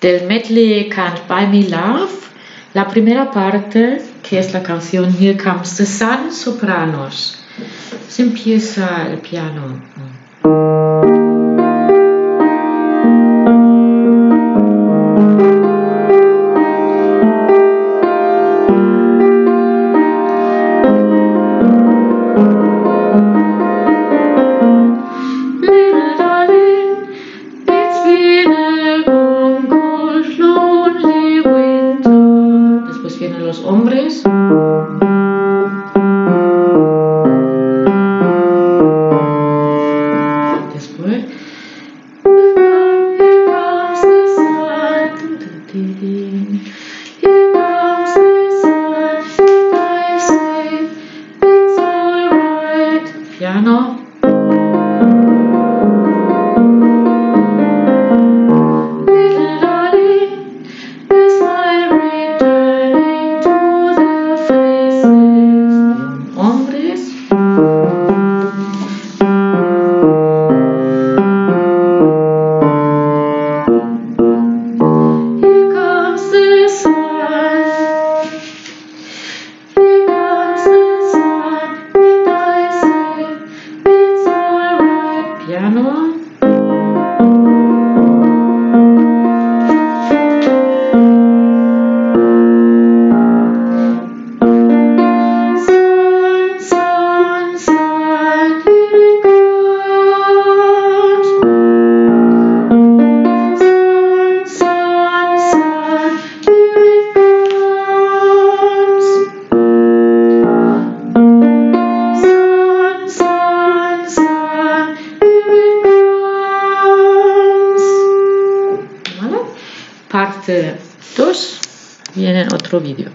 del medley Can't Buy Me Love, la primera parte, que es la canción Here Comes the Sun, sopranos. Se empieza el piano. Después. parte 2 y en el otro vídeo.